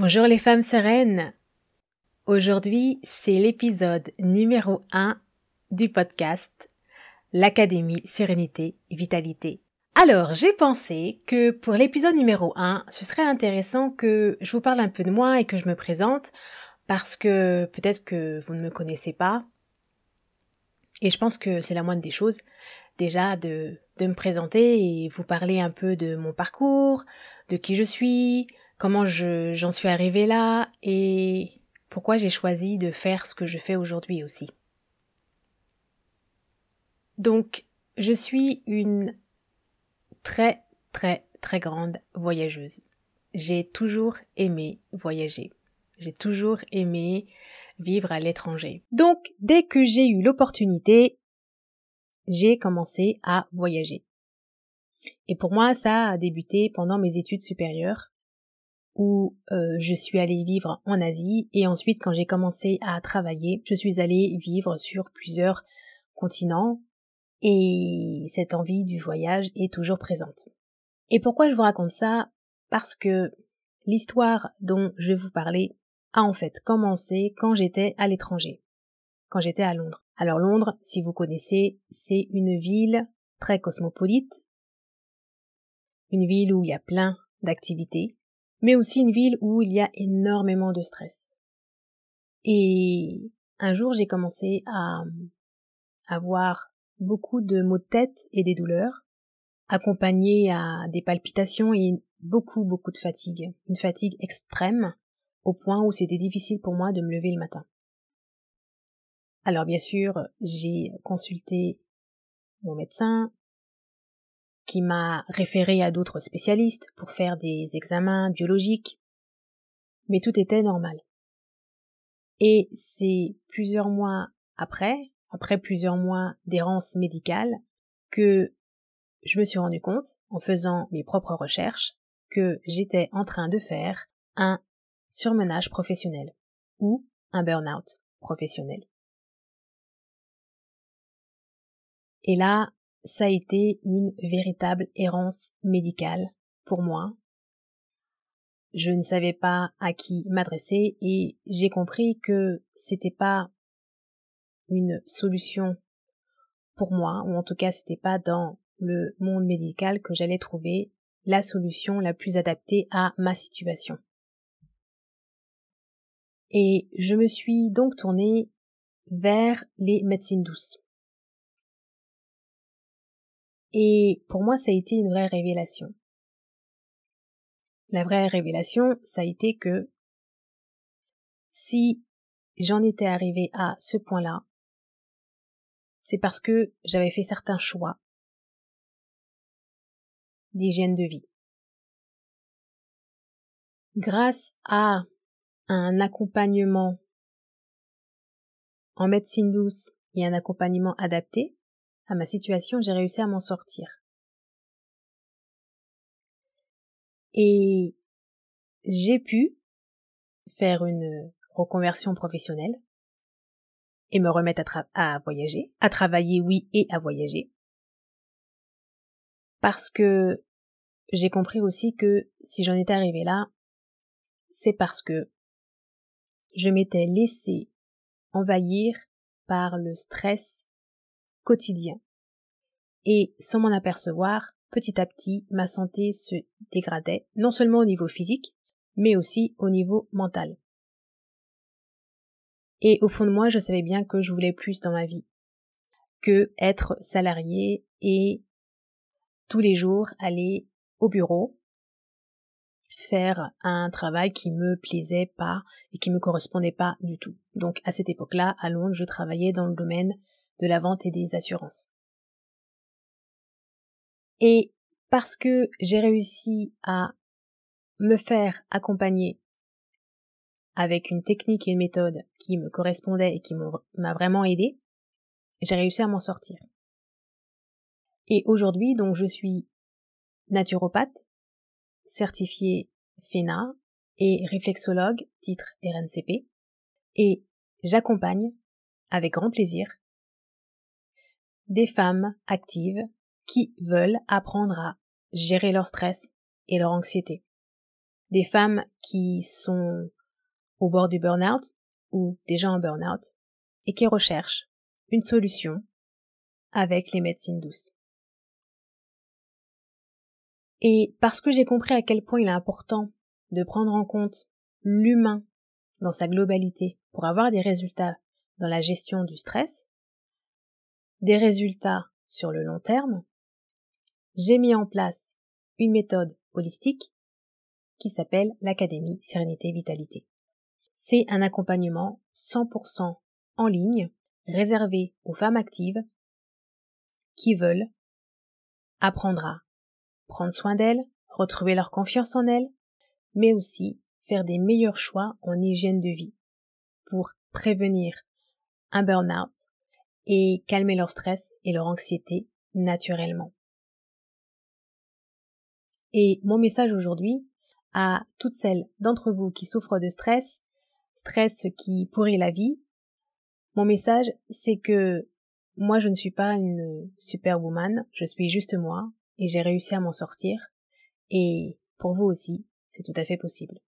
Bonjour les femmes sereines. Aujourd'hui, c'est l'épisode numéro 1 du podcast L'Académie Sérénité Vitalité. Alors, j'ai pensé que pour l'épisode numéro 1, ce serait intéressant que je vous parle un peu de moi et que je me présente parce que peut-être que vous ne me connaissez pas. Et je pense que c'est la moindre des choses déjà de, de me présenter et vous parler un peu de mon parcours, de qui je suis, comment je, j'en suis arrivée là et pourquoi j'ai choisi de faire ce que je fais aujourd'hui aussi. Donc, je suis une très très très grande voyageuse. J'ai toujours aimé voyager. J'ai toujours aimé vivre à l'étranger. Donc, dès que j'ai eu l'opportunité, j'ai commencé à voyager. Et pour moi, ça a débuté pendant mes études supérieures, où euh, je suis allée vivre en Asie, et ensuite, quand j'ai commencé à travailler, je suis allée vivre sur plusieurs continents, et cette envie du voyage est toujours présente. Et pourquoi je vous raconte ça? Parce que l'histoire dont je vais vous parler a en fait commencé quand j'étais à l'étranger, quand j'étais à Londres. Alors Londres, si vous connaissez, c'est une ville très cosmopolite, une ville où il y a plein d'activités, mais aussi une ville où il y a énormément de stress. Et un jour, j'ai commencé à avoir beaucoup de maux de tête et des douleurs, accompagnés à des palpitations et beaucoup beaucoup de fatigue, une fatigue extrême, au point où c'était difficile pour moi de me lever le matin. Alors bien sûr, j'ai consulté mon médecin, qui m'a référé à d'autres spécialistes pour faire des examens biologiques, mais tout était normal. Et c'est plusieurs mois après après plusieurs mois d'errance médicale, que je me suis rendu compte, en faisant mes propres recherches, que j'étais en train de faire un surmenage professionnel ou un burn-out professionnel. Et là, ça a été une véritable errance médicale pour moi. Je ne savais pas à qui m'adresser et j'ai compris que c'était pas une solution pour moi, ou en tout cas c'était pas dans le monde médical que j'allais trouver la solution la plus adaptée à ma situation. Et je me suis donc tournée vers les médecines douces. Et pour moi, ça a été une vraie révélation. La vraie révélation, ça a été que si j'en étais arrivée à ce point-là, c'est parce que j'avais fait certains choix d'hygiène de vie. Grâce à un accompagnement en médecine douce et un accompagnement adapté à ma situation, j'ai réussi à m'en sortir. Et j'ai pu faire une reconversion professionnelle et me remettre à, voyager, à travailler oui et à voyager. Parce que j'ai compris aussi que si j'en étais arrivée là, c'est parce que je m'étais laissé envahir par le stress quotidien. Et sans m'en apercevoir, petit à petit, ma santé se dégradait, non seulement au niveau physique, mais aussi au niveau mental. Et au fond de moi, je savais bien que je voulais plus dans ma vie que être salarié et tous les jours aller au bureau, faire un travail qui me plaisait pas et qui me correspondait pas du tout. Donc à cette époque-là, à Londres, je travaillais dans le domaine de la vente et des assurances. Et parce que j'ai réussi à me faire accompagner avec une technique et une méthode qui me correspondaient et qui m'a vraiment aidé, j'ai réussi à m'en sortir. Et aujourd'hui, donc, je suis naturopathe, certifiée FENA et réflexologue, titre RNCP, et j'accompagne, avec grand plaisir, des femmes actives qui veulent apprendre à gérer leur stress et leur anxiété. Des femmes qui sont au bord du burn-out ou déjà en burn-out et qui recherchent une solution avec les médecines douces. Et parce que j'ai compris à quel point il est important de prendre en compte l'humain dans sa globalité pour avoir des résultats dans la gestion du stress, des résultats sur le long terme, j'ai mis en place une méthode holistique qui s'appelle l'Académie Sérénité Vitalité. C'est un accompagnement 100% en ligne réservé aux femmes actives qui veulent apprendre à prendre soin d'elles, retrouver leur confiance en elles, mais aussi faire des meilleurs choix en hygiène de vie pour prévenir un burn-out et calmer leur stress et leur anxiété naturellement. Et mon message aujourd'hui à toutes celles d'entre vous qui souffrent de stress, stress qui pourrit la vie, mon message c'est que moi je ne suis pas une superwoman, je suis juste moi et j'ai réussi à m'en sortir et pour vous aussi, c'est tout à fait possible.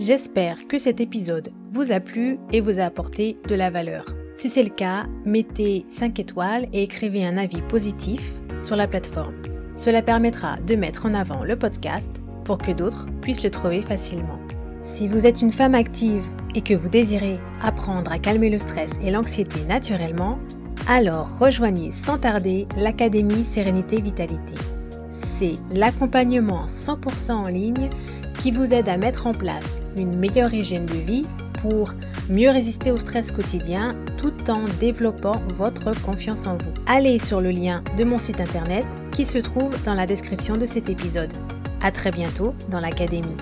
J'espère que cet épisode vous a plu et vous a apporté de la valeur. Si c'est le cas, mettez 5 étoiles et écrivez un avis positif sur la plateforme. Cela permettra de mettre en avant le podcast pour que d'autres puissent le trouver facilement. Si vous êtes une femme active et que vous désirez apprendre à calmer le stress et l'anxiété naturellement, alors rejoignez sans tarder l'Académie Sérénité Vitalité. C'est l'accompagnement 100% en ligne qui vous aide à mettre en place une meilleure hygiène de vie pour mieux résister au stress quotidien tout en développant votre confiance en vous. Allez sur le lien de mon site internet qui se trouve dans la description de cet épisode. À très bientôt dans l'académie.